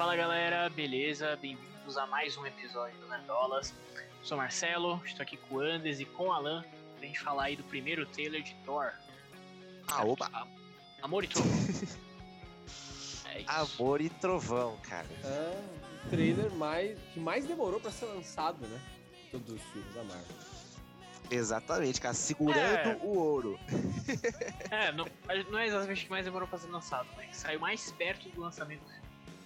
Fala galera, beleza? Bem-vindos a mais um episódio do Nerdolas. Sou Marcelo, estou aqui com o Andes e com o Alan pra gente falar aí do primeiro trailer de Thor. Ah, oba! Amor e Trovão. é isso. Amor e Trovão, cara. É o trailer mais, que mais demorou pra ser lançado, né? Todos os filmes da Marvel. Exatamente, cara. Segurando É. o ouro. É, não, não é exatamente o que mais demorou pra ser lançado, né? Que saiu mais perto do lançamento.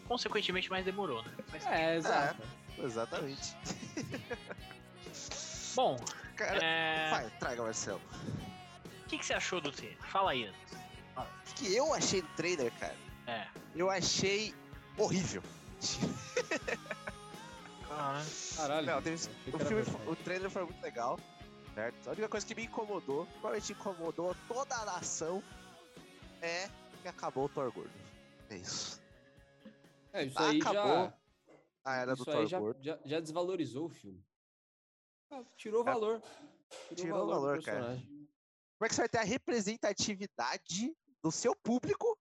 Consequentemente, mais demorou, né? Faz É, exato. Exatamente. Bom, Cara, é... vai, traga, Marcelo. o que, que você achou do trailer? Fala aí, Andes. O que eu achei do trailer, cara? É. Eu achei horrível. Caramba. Caralho. Não, teve- o, filme, o trailer foi muito legal, certo? A única coisa que me incomodou, provavelmente incomodou toda a nação, é que acabou o Thor Gordo. É isso. É, isso Ah, aí acabou já. A era do Isso Thor aí já, já, já desvalorizou o filme. Ah, tirou É, valor. tirou do valor, cara. personagem. Como é que você vai ter a representatividade do seu público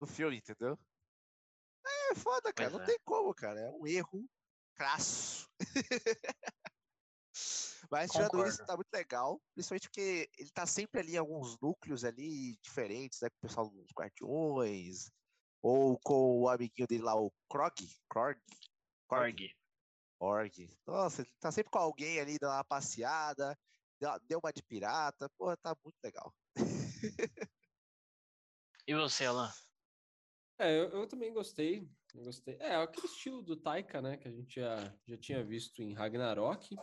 no filme, entendeu? É foda, cara. Pois não é. tem como, cara. É um erro crasso. Mas tirando isso, tá muito legal. Principalmente porque ele tá sempre ali em alguns núcleos ali diferentes, né? Com o pessoal dos Guardiões. Ou com o amiguinho dele lá, o Krog. Krog. Korg. Org. Nossa, ele tá sempre com alguém ali dando uma passeada. deu- uma de pirata. Porra, tá muito legal. E você, Alan? É, eu, eu também gostei. gostei. É, aquele estilo do Taika, né? Que a gente já, já tinha visto em Ragnarok.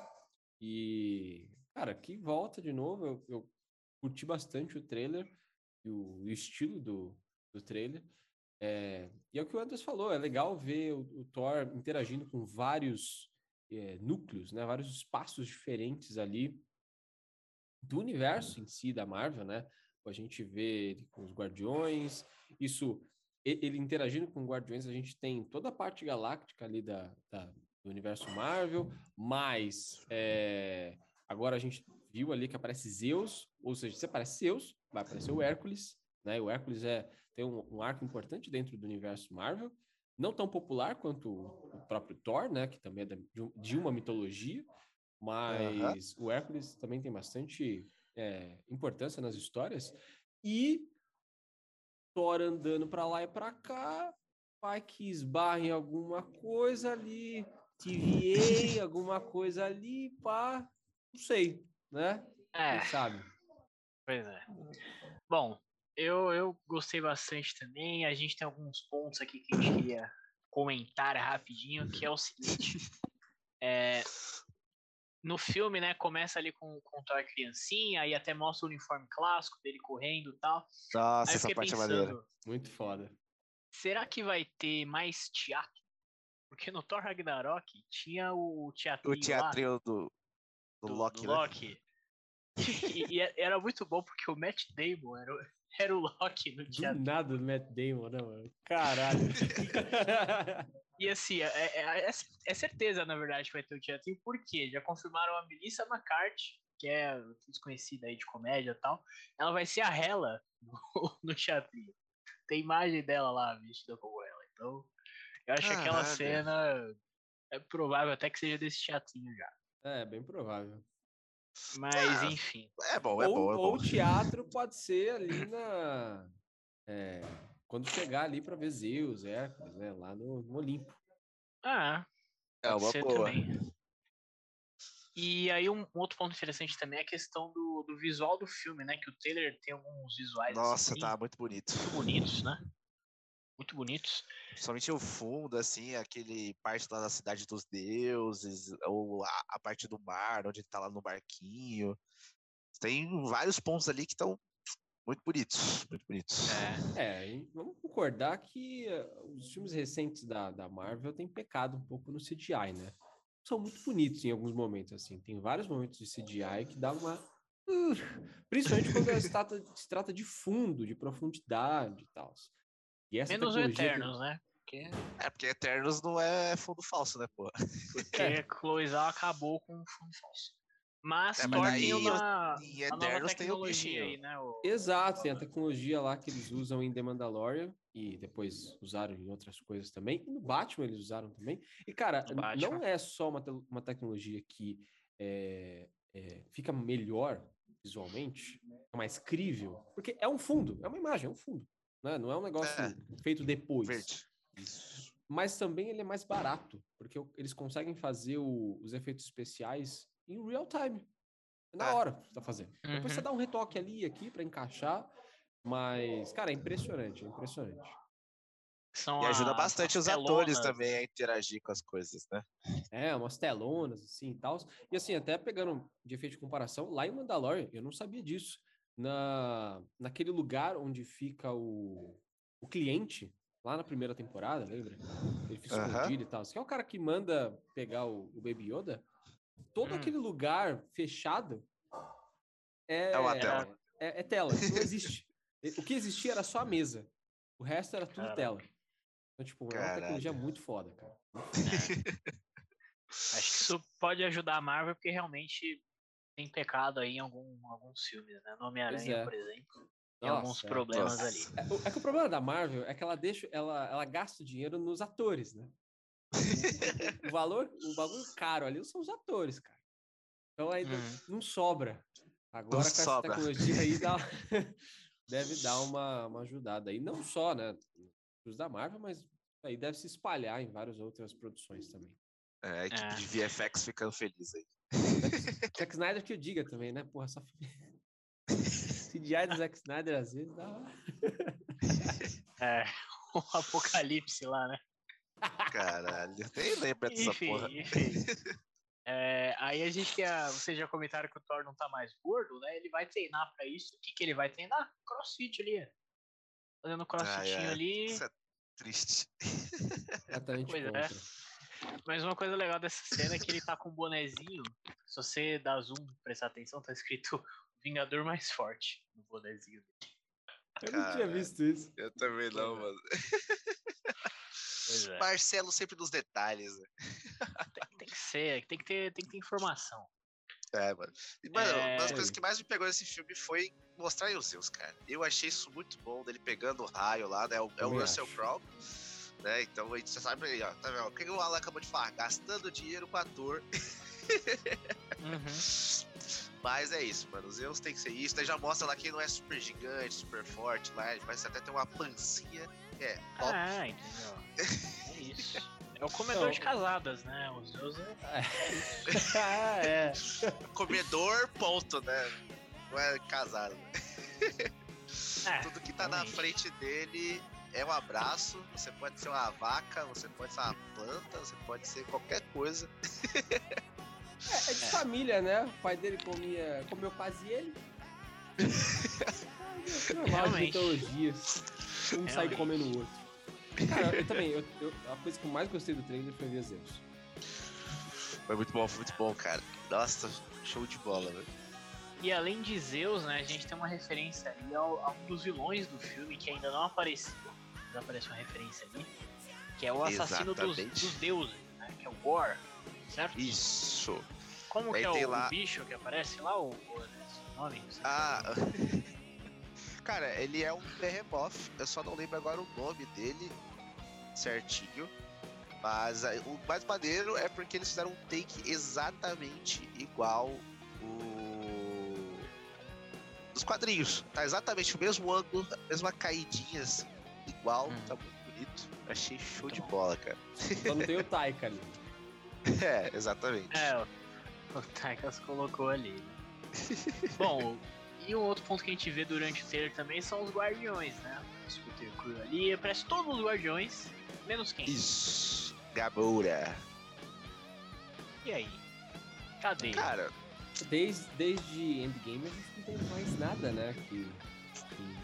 E, cara, que volta de novo. Eu, eu curti bastante o trailer e o, o estilo do, do trailer. É, e é o que o Andres falou, é legal ver o, o Thor interagindo com vários é, núcleos, né? Vários espaços diferentes ali do universo em si da Marvel, né? A gente vê ele com os Guardiões, isso ele interagindo com Guardiões, a gente tem toda a parte galáctica ali da, da- do universo Marvel, mas é, agora a gente viu ali que aparece Zeus, ou seja, se aparece Zeus, vai aparecer o Hércules, né? O Hércules é, tem um, um arco importante dentro do universo Marvel, não tão popular quanto o próprio Thor, né? Que também é de, um- uma mitologia, mas o Hércules também tem bastante é, importância nas histórias. E Thor andando pra lá e pra cá, vai que esbarra em alguma coisa ali, TVA, alguma coisa ali, pá, não sei, né? É, Quem sabe? pois é. Bom, eu, eu gostei bastante também. A gente tem alguns pontos aqui que a gente queria comentar rapidinho, que é o seguinte. É, no filme, né, começa ali com, com o Thor criancinha, aí até mostra o uniforme clássico dele correndo e tal. Nossa, essa parte é maneira. pensando, Muito foda. será que vai ter mais teatro? Porque no Thor Ragnarok tinha o teatrinho O teatrinho do, do, do, Loki, do né? Loki. E, e era muito bom porque o Matt Damon era, era o Loki no Do teatro. nada o Matt Damon, né, mano? Caralho. E assim, é, é- é- é certeza, na verdade, que vai ter o teatrinho, porque já confirmaram a Melissa McCarthy, que é desconhecida aí de comédia e tal. Ela vai ser a Hela no, no teatrinho. Tem imagem dela lá, vestida como ela. Então, eu acho que aquela cena é provável até que seja desse teatrinho já. é, bem provável. Mas, Ah, enfim. É bom, é ou, bom, é ou bom. teatro pode ser ali na. é, quando chegar ali pra ver Zeus, Hércules, né? Lá no, no Olimpo. Ah, É Pode uma ser boa. também. E aí um, um outro ponto interessante também é a questão do, do visual do filme, né? Que o trailer tem alguns visuais Nossa, assim, tá muito bonito. muito bonitos, né? Muito bonitos. Principalmente o fundo, assim, aquele parte lá da cidade dos deuses, ou a, a parte do mar, onde ele tá lá no barquinho. Tem vários pontos ali que estão muito bonitos, muito bonitos. É, É, e vamos concordar que eh, os filmes recentes da, da Marvel têm pecado um pouco no CGI, né? São muito bonitos em alguns momentos, assim. Tem vários momentos de CGI que dá uma. Uh, principalmente quando se trata, se trata de fundo, de profundidade e tal. E essa menos o que- Eternos, né? Porque, É, porque Eternos não é fundo falso, né, pô? porque Cloizal acabou com o fundo falso. Mas É, mas os- uma, Em nova Eternos tem o tecnologia bichinho. aí, né? O, Exato, tem a tecnologia lá que eles usam em The Mandalorian, e depois usaram em outras coisas também. E no Batman eles usaram também. E, cara, não é só uma, te- uma tecnologia que é, é, fica melhor visualmente, mais crível, porque é um fundo, é uma imagem, é um fundo. Né? Não é um negócio É. feito depois. Verde. Isso. Mas também ele é mais barato, porque eles conseguem fazer o- os efeitos especiais em real time. Na Ah. hora que você tá fazendo. Depois você Uhum. dá um retoque ali e aqui para encaixar. Mas, cara, é impressionante, é impressionante. São E ajuda as- bastante as os atores telonas. também a interagir com as coisas, né? É, umas telonas, assim, e tal. E assim, até pegando de efeito de comparação, lá em Mandalorian, eu não sabia disso. Na, naquele lugar onde fica o, o cliente, lá na primeira temporada, lembra? Ele fica Aham. escondido e tal. Você é o cara que manda pegar o, o Baby Yoda? Todo Hum. aquele lugar fechado é, É uma tela. É, é tela, não existe. o que existia era só a mesa. O resto era tudo Caraca. tela. Então, tipo, é uma tecnologia muito foda, cara. Acho que isso pode ajudar a Marvel, porque realmente tem pecado aí em algum, alguns filmes, né? No Homem-Aranha, é. por exemplo. Tem alguns Nossa, é. problemas Nossa. ali. É, é que o problema da Marvel é que ela deixa, ela, ela gasta o dinheiro nos atores, né? O, o valor, o bagulho caro ali são os atores, cara. Então aí não- Uhum. não sobra. Agora com essa sobra. tecnologia aí dá, deve dar uma, uma ajudada aí, não só, né, os da Marvel, mas aí deve se espalhar em várias outras produções também. É, a equipe É. de VFX ficando feliz aí. Zack Snyder que eu diga também, né? Porra, só CGI do Zack Snyder às vezes dá. É, o apocalipse lá, né? Caralho, nem lembro dessa Enfim, porra. enfim. É, aí a gente quer. Vocês já comentaram que o Thor não tá mais gordo, né? Ele vai treinar pra isso. O que, que ele vai treinar? Crossfit ali. Fazendo crossfitinho é. ali. Isso é triste. Exatamente Pois é. Mas uma coisa legal dessa cena é que ele tá com um bonezinho. Se você dá zoom, prestar atenção, tá escrito Vingador mais forte no bonezinho dele. Eu não tinha Cara. visto isso. Eu também não, Pois é. mano. É. Marcelo sempre nos detalhes, né? Tem, tem que ser, tem que ter, tem que ter informação. É, mano. E, mano, É. uma das coisas que mais me pegou nesse filme foi mostrar os Zeus, cara. Eu achei isso muito bom, dele pegando o raio lá, né? É o, é o Russell. Crowe. Né? Então a gente já sabe aí, ó. Tá vendo? O que o Alan acabou de falar? Gastando dinheiro com ator. Uhum. Mas é isso, mano. Os Zeus tem que ser isso. Daí já mostra lá que ele não é super gigante, super forte lá. Ele parece até ter uma pancinha. É, top. Ah, entendeu? É isso. É o comedor Não. de casadas, né? Os Zeus é. ah, é. Comedor, ponto, né? Não é casado. né? É, Tudo que tá na realmente. frente dele é um abraço. Você pode ser uma vaca, você pode ser uma planta, você pode ser qualquer coisa. É, é de família, né? O pai dele comia, comeu quase ele. Realmente. mitologias. Um sai comendo o outro. Cara, eu também, eu, eu- a coisa que eu mais gostei do trailer foi ver Zeus. Foi muito bom, foi muito bom, cara. Nossa, show de bola, velho. E além de Zeus, né, a gente tem uma referência ali ao, a um dos vilões do filme que ainda não apareceu. Aparece uma referência ali. Que é o assassino dos, dos deuses, né? Que é o Gore. Certo? Isso. Como Aí que é o, lá- bicho que aparece lá, o, o esse nome? Ah. Cara, ele é um Behemoth. Eu só não lembro agora o nome dele certinho. Mas o mais maneiro é porque eles fizeram um take exatamente igual o. dos quadrinhos. Tá exatamente o mesmo ângulo, a mesma caidinha assim, igual. Hum. Tá muito bonito. Achei show Muito de bom. bola, cara. Só não tem o Taika ali. É, exatamente. É, o, o Taikas colocou ali. Bom, e um outro ponto que a gente vê durante o trailer também são os guardiões, né? O Scooter Crew ali, aparece todos os guardiões, menos quem? Isso. Gamora. E aí? Cadê? Cara, Desde, desde Endgame a gente não tem mais nada, né? Que,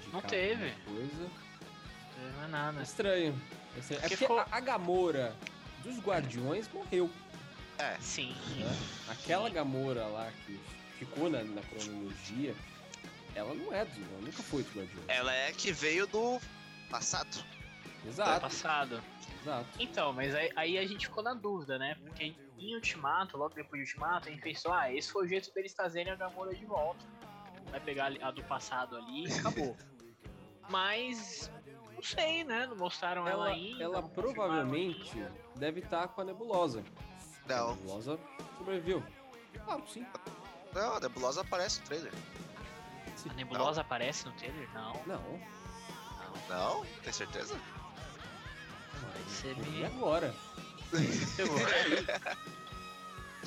que Não teve. alguma Coisa. Não é nada. Estranho. É estranho. É Porque porque ficou- a, Gamora dos Guardiões morreu. é. Sim. né? Aquela Gamora lá que ficou na, na cronologia, ela não é do, ela nunca foi do Guardiões. Ela é que veio do passado. Exato, Passado. exato. Então, mas aí, aí a gente ficou na dúvida, né? Porque em Ultimato, logo depois de Ultimato, a gente pensou, ah, esse foi o jeito deles trazerem a Gamora de volta. Vai pegar a do passado ali e acabou. Mas Não sei, né? Não mostraram ela, Ela, ainda. ela não provavelmente ainda. deve estar com a nebulosa. A Não, nebulosa sobreviveu. Claro, sim. não, a nebulosa aparece no trailer. A nebulosa aparece no trailer? Não. Não. Não? Tem certeza? Ser E agora?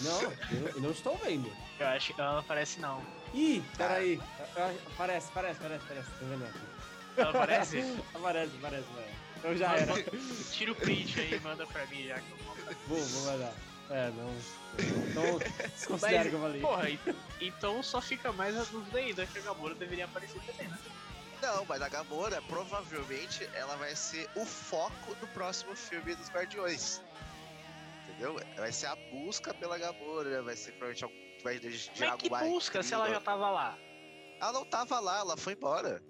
Não, eu, eu não estou vendo. Eu acho que ela não aparece, não. Ih, peraí. Aparece, aparece, aparece, aparece. Tô vendo aqui. Ela aparece? Aparece, aparece, aparece. Então já Mas era. Tira o print aí e manda pra mim já que eu vou. Vou, vou mandar. É, não. Então, desconsidera que eu falei. Porra, então só fica mais a dúvida ainda que a Gamora deveria aparecer também, né? Não, mas a Gamora, provavelmente, ela vai ser o foco do próximo filme dos Guardiões. Entendeu? Vai ser a busca pela Gamora, vai ser provavelmente algum. Vai gerar Mas que busca se ela já tava lá? Ela não tava lá, ela foi embora.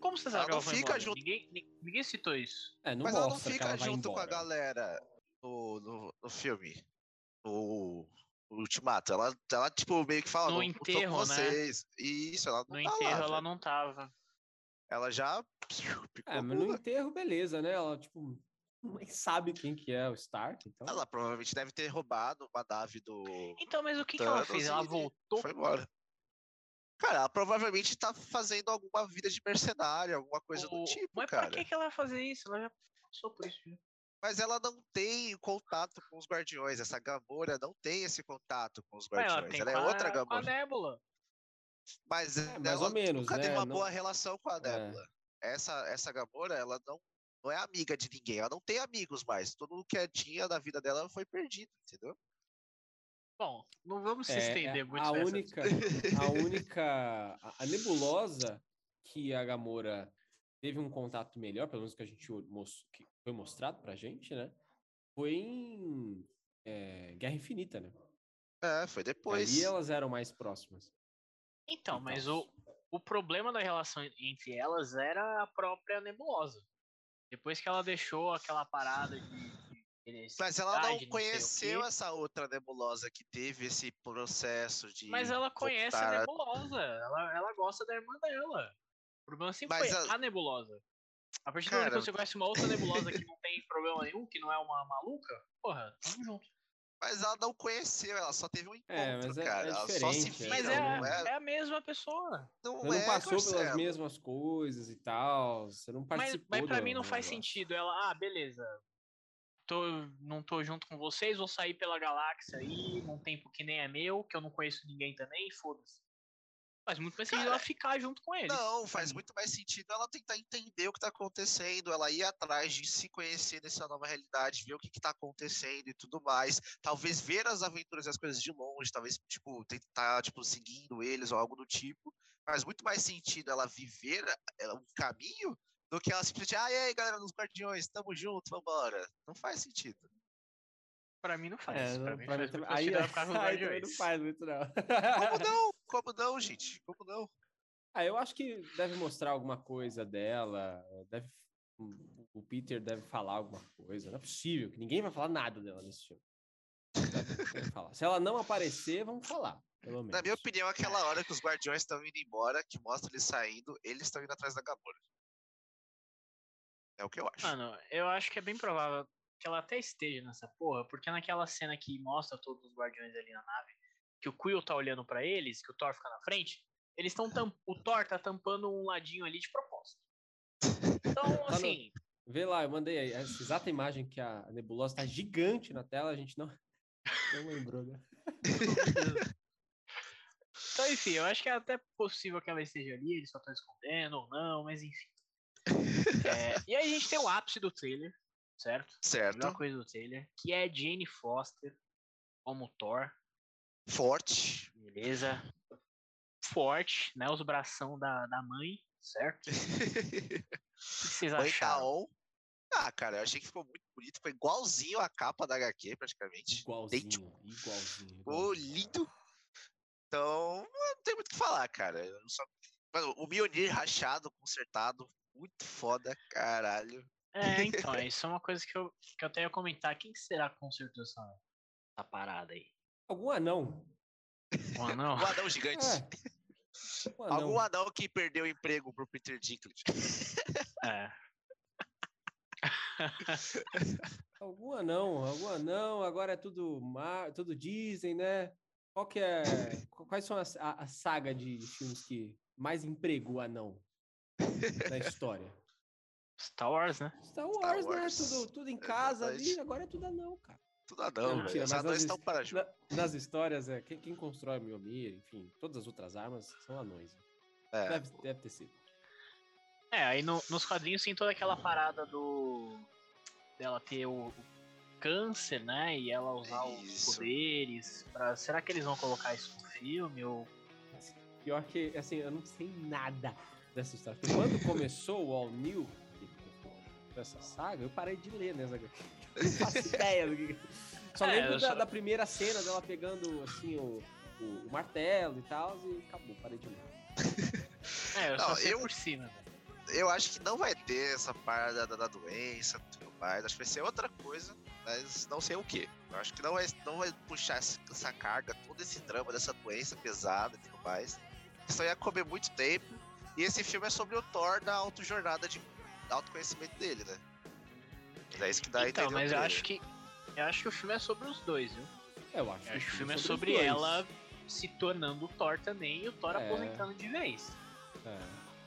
Como você Ela ela não fica embora? junto- Ninguém, ni- ninguém citou isso. É, não mas ela não fica ela junto com a galera no, no, no filme. No, no Ultimato. Ela, ela, tipo, meio que fala, No não, não enterro, né? vocês. Isso, ela não No tá enterro lá, ela velho. não tava. Ela já picou É, mas no enterro, beleza, né? Ela, tipo, nem sabe quem que é o Stark, então... Ela provavelmente deve ter roubado uma nave do. Então, mas o que, que ela fez? Ela voltou. Foi embora. Cara, ela provavelmente tá fazendo alguma vida de mercenária, alguma coisa do o- tipo, Mas cara. pra que, que ela vai fazer isso? Ela já passou por isso. Mas ela não tem contato com os guardiões. Essa Gamora não tem esse contato com os Mas ela guardiões. tem Ela é a- outra com a Gamora. Nebula. Mas É, mais ela ou menos, nunca teve né? uma Não- boa relação com a É. Nebula. Essa, essa Gamora, ela não, não é amiga de ninguém. Ela não tem amigos mais. Tudo o que tinha da vida dela foi perdido, entendeu? Bom, não vamos se É, estender é, muito a nessa única, a única, a, a nebulosa que a Gamora teve um contato melhor, pelo menos que a gente que foi mostrado pra gente, né? Foi em é, Guerra Infinita, né? É, foi depois. Ali elas eram mais próximas. Então, e mas o, o problema da relação entre elas era a própria nebulosa. Depois que ela deixou aquela parada de. Querer Mas ela não conheceu essa outra nebulosa que teve esse processo de. Mas ela conhece a voltar- nebulosa. Ela, ela gosta da irmã dela. O problema sempre Mas foi a- a... nebulosa. A partir do momento que você conhece uma outra nebulosa que não tem problema nenhum, que não é uma maluca, porra, tamo junto. Mas ela não conheceu, ela só teve um encontro, É, mas é- cara. é ela só se é. viram, Mas Não, é, é. é a mesma pessoa. Não, Você não é, passou pelas Marcelo. mesmas coisas e tal. Você não Mas, participou. mas pra do- mim não faz negócio. sentido. Ela, ah, beleza. Tô, não tô junto com vocês, vou sair pela galáxia aí, num tempo que nem é meu, que eu não conheço ninguém também, foda-se. Faz muito mais sentido ela ficar junto com eles. Não, faz muito mais sentido ela tentar entender o que tá acontecendo, ela ir atrás de se conhecer nessa nova realidade, ver o que, que tá acontecendo e tudo mais. Talvez ver as aventuras e as coisas de longe, talvez, tipo, tentar, tipo, seguindo eles ou algo do tipo. Faz muito mais sentido ela viver eh, um caminho do que ela simplesmente, ah, e aí, galera dos Guardiões, tamo junto, vambora. Não faz sentido. Pra mim não faz. É, pra mim pra mim faz aí, aí também não faz muito, não. Como não? Como não, gente? Como não? Ah, eu acho que deve mostrar alguma coisa dela. Deve, o Peter deve falar alguma coisa. Não é possível que ninguém vai falar nada dela nesse filme. Se ela não aparecer, vamos falar. Pelo menos. Na minha opinião, aquela hora que os Guardiões estão indo embora, que mostra eles saindo, eles estão indo atrás da Gamora. É o que eu acho. Mano, eu acho que é bem provável que ela até esteja nessa porra, porque naquela cena que mostra todos os guardiões ali na nave, que o Quill tá olhando pra eles, que o Thor fica na frente, eles estão o Thor tá tampando um ladinho ali de propósito. Então, assim, Vê lá, eu mandei aí essa exata imagem que a nebulosa tá gigante na tela, a gente não, não lembrou, né? então, enfim, eu acho que é até possível que ela esteja ali, eles só estão escondendo ou não, mas enfim. É, e aí a gente tem o ápice do trailer, certo? A certo. melhor coisa do trailer, que é Jane Foster como Thor, Forte. beleza? Forte, né? Os bração da, da mãe, certo? O que vocês Mãe tá acharam? on. Ah, cara, eu achei que ficou muito bonito. Ficou igualzinho a capa da HQ, praticamente. Igualzinho, igualzinho. Ficou igualzinho. lindo. Então, não tem muito o que falar, cara. Eu só... Mano, o Mjolnir rachado, consertado, muito foda, caralho. É, então, isso é uma coisa que eu, que eu até ia comentar. Quem que será que consertou essa, essa parada aí? Algum anão. Um anão? O anão gigante. É. Um Algum anão. anão que perdeu o emprego pro Peter Dinklage. É. algum anão, algum anão, agora é tudo, mar, tudo Disney, né? Qual que é, quais são as, a, a saga de filmes que mais empregou anão na história? Star Wars, né? Star Wars, Star Wars. né? Tudo, tudo em casa ali, agora é tudo anão, cara. Tudo anão, não, mentira, mas nas, estão para na, nas histórias, é, quem, quem constrói Mjolnir, enfim, todas as outras armas são anões. Né? É. Deve, deve ter sido. É, aí no, nos quadrinhos tem toda aquela parada do. dela ter o, o câncer, né? E ela usar isso. os poderes. Pra, será que eles vão colocar isso no filme? Ou... Pior que, assim, eu não sei nada dessa história. Porque quando começou o All New, dessa saga, eu parei de ler, né, Zaga? Não faço ideia do que. Só é, lembro da, da, primeira cena dela pegando, assim, o, o, o martelo e tal, e acabou, parei de ler. É, eu não, só eu, por cima, Eu acho que não vai ter essa parte da, da doença tudo mais. Acho que vai ser outra coisa, mas não sei o que. Eu acho que não vai, não vai puxar essa, essa carga, todo esse drama dessa doença pesada e tudo mais. Isso ia comer muito tempo. E esse filme é sobre o Thor da auto-jornada de autoconhecimento dele, né? Mas é isso que dá então, mas eu acho que eu acho que o filme é sobre os dois, viu? Eu acho, eu acho que o filme é sobre, é sobre ela se tornando o Thor também e o Thor é. aposentando de vez. É.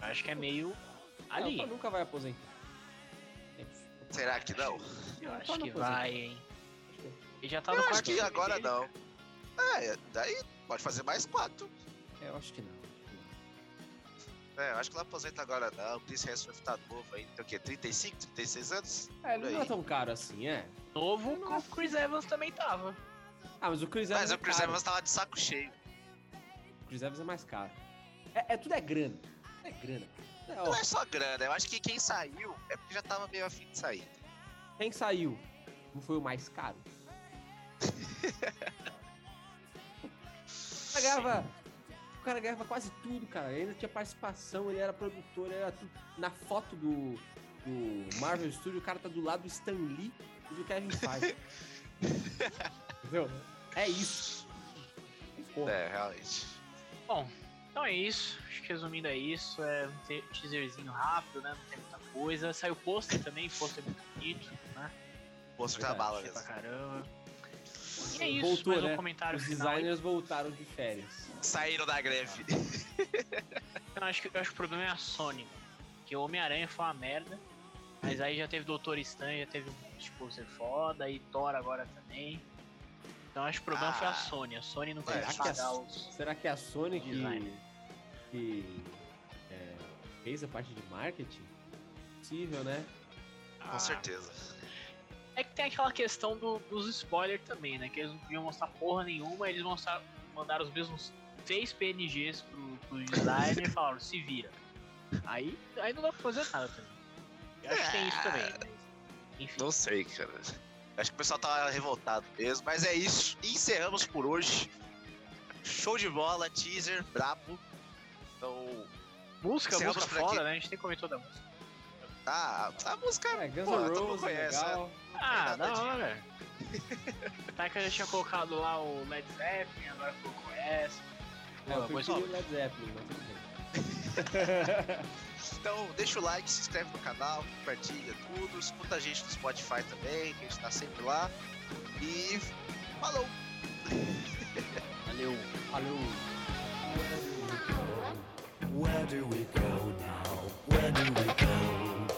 Acho que é meio ali. Não, nunca vai aposentar. Será que não? Eu acho que vai, hein? E já tá eu no acho que agora dele, não. É, daí pode fazer mais quatro. É, eu acho que não. É, eu acho que não aposenta agora não. O Chris Hemsworth tá novo aí. Tem o quê? 35, 36 anos? É, ele não é tão caro assim, é. Novo, o Chris Evans também tava. Ah, mas o Chris Evans. Mas é o Chris caro. Evans tava de saco cheio. O Chris Evans é mais caro. É, é tudo é grana. É grana. É, não é só grana, eu acho que quem saiu é porque já tava meio afim de sair. Quem saiu não foi o mais caro? Pagava o cara ganhava quase tudo, cara. Ele ainda tinha participação, ele era produtor, ele era tudo. Na foto do, do Marvel Studio, o cara tá do lado do Stan Lee e do Kevin Feige. Entendeu? É isso. Porra. É, realmente. Bom, então é isso. Acho que resumindo é isso. É um teaserzinho rápido, né? Não tem muita coisa. Saiu pôster também, pôster muito bonito, né? Pôster da bala mesmo. Pra caramba. E é isso, Voltou, mais né? um comentário Os final. designers voltaram de férias. Saíram da greve. Eu acho, que, eu acho que o problema é a Sony. Que o Homem-Aranha foi uma merda. Mas aí já teve Doutor Estranho, já teve um tipo ser foda, e Thor agora também. Então acho que o problema ah, foi a Sony. A Sony não quer pagar a, os. Será que é a Sony que, que é, fez a parte de marketing? Possível, né? Com ah, certeza. É que tem aquela questão do, dos spoilers também, né? Que eles não podiam mostrar porra nenhuma, eles mostraram, mandaram os mesmos três PNGs pro, pro designer e falaram, se vira. Aí, aí não dá pra fazer nada também. Eu acho que tem isso também. Mas, enfim. Não sei, cara. Acho que o pessoal tá revoltado mesmo, mas é isso. Encerramos por hoje. Show de bola, teaser, brabo. Então. Música, música foda, né? A gente nem comentou da música. Ah, a música. É, Guns N' Roses, conhece, legal. Né? Ah, da hora. Tá que eu já tinha colocado lá o Led Zeppelin, agora colocou essa. É, eu prefiro o Led Zeppelin, mas tudo bem. então, deixa o like, se inscreve no canal, compartilha tudo, escuta a gente no Spotify também, que a gente tá sempre lá. E falou! Valeu! Valeu! Where do we go now? Where do we go?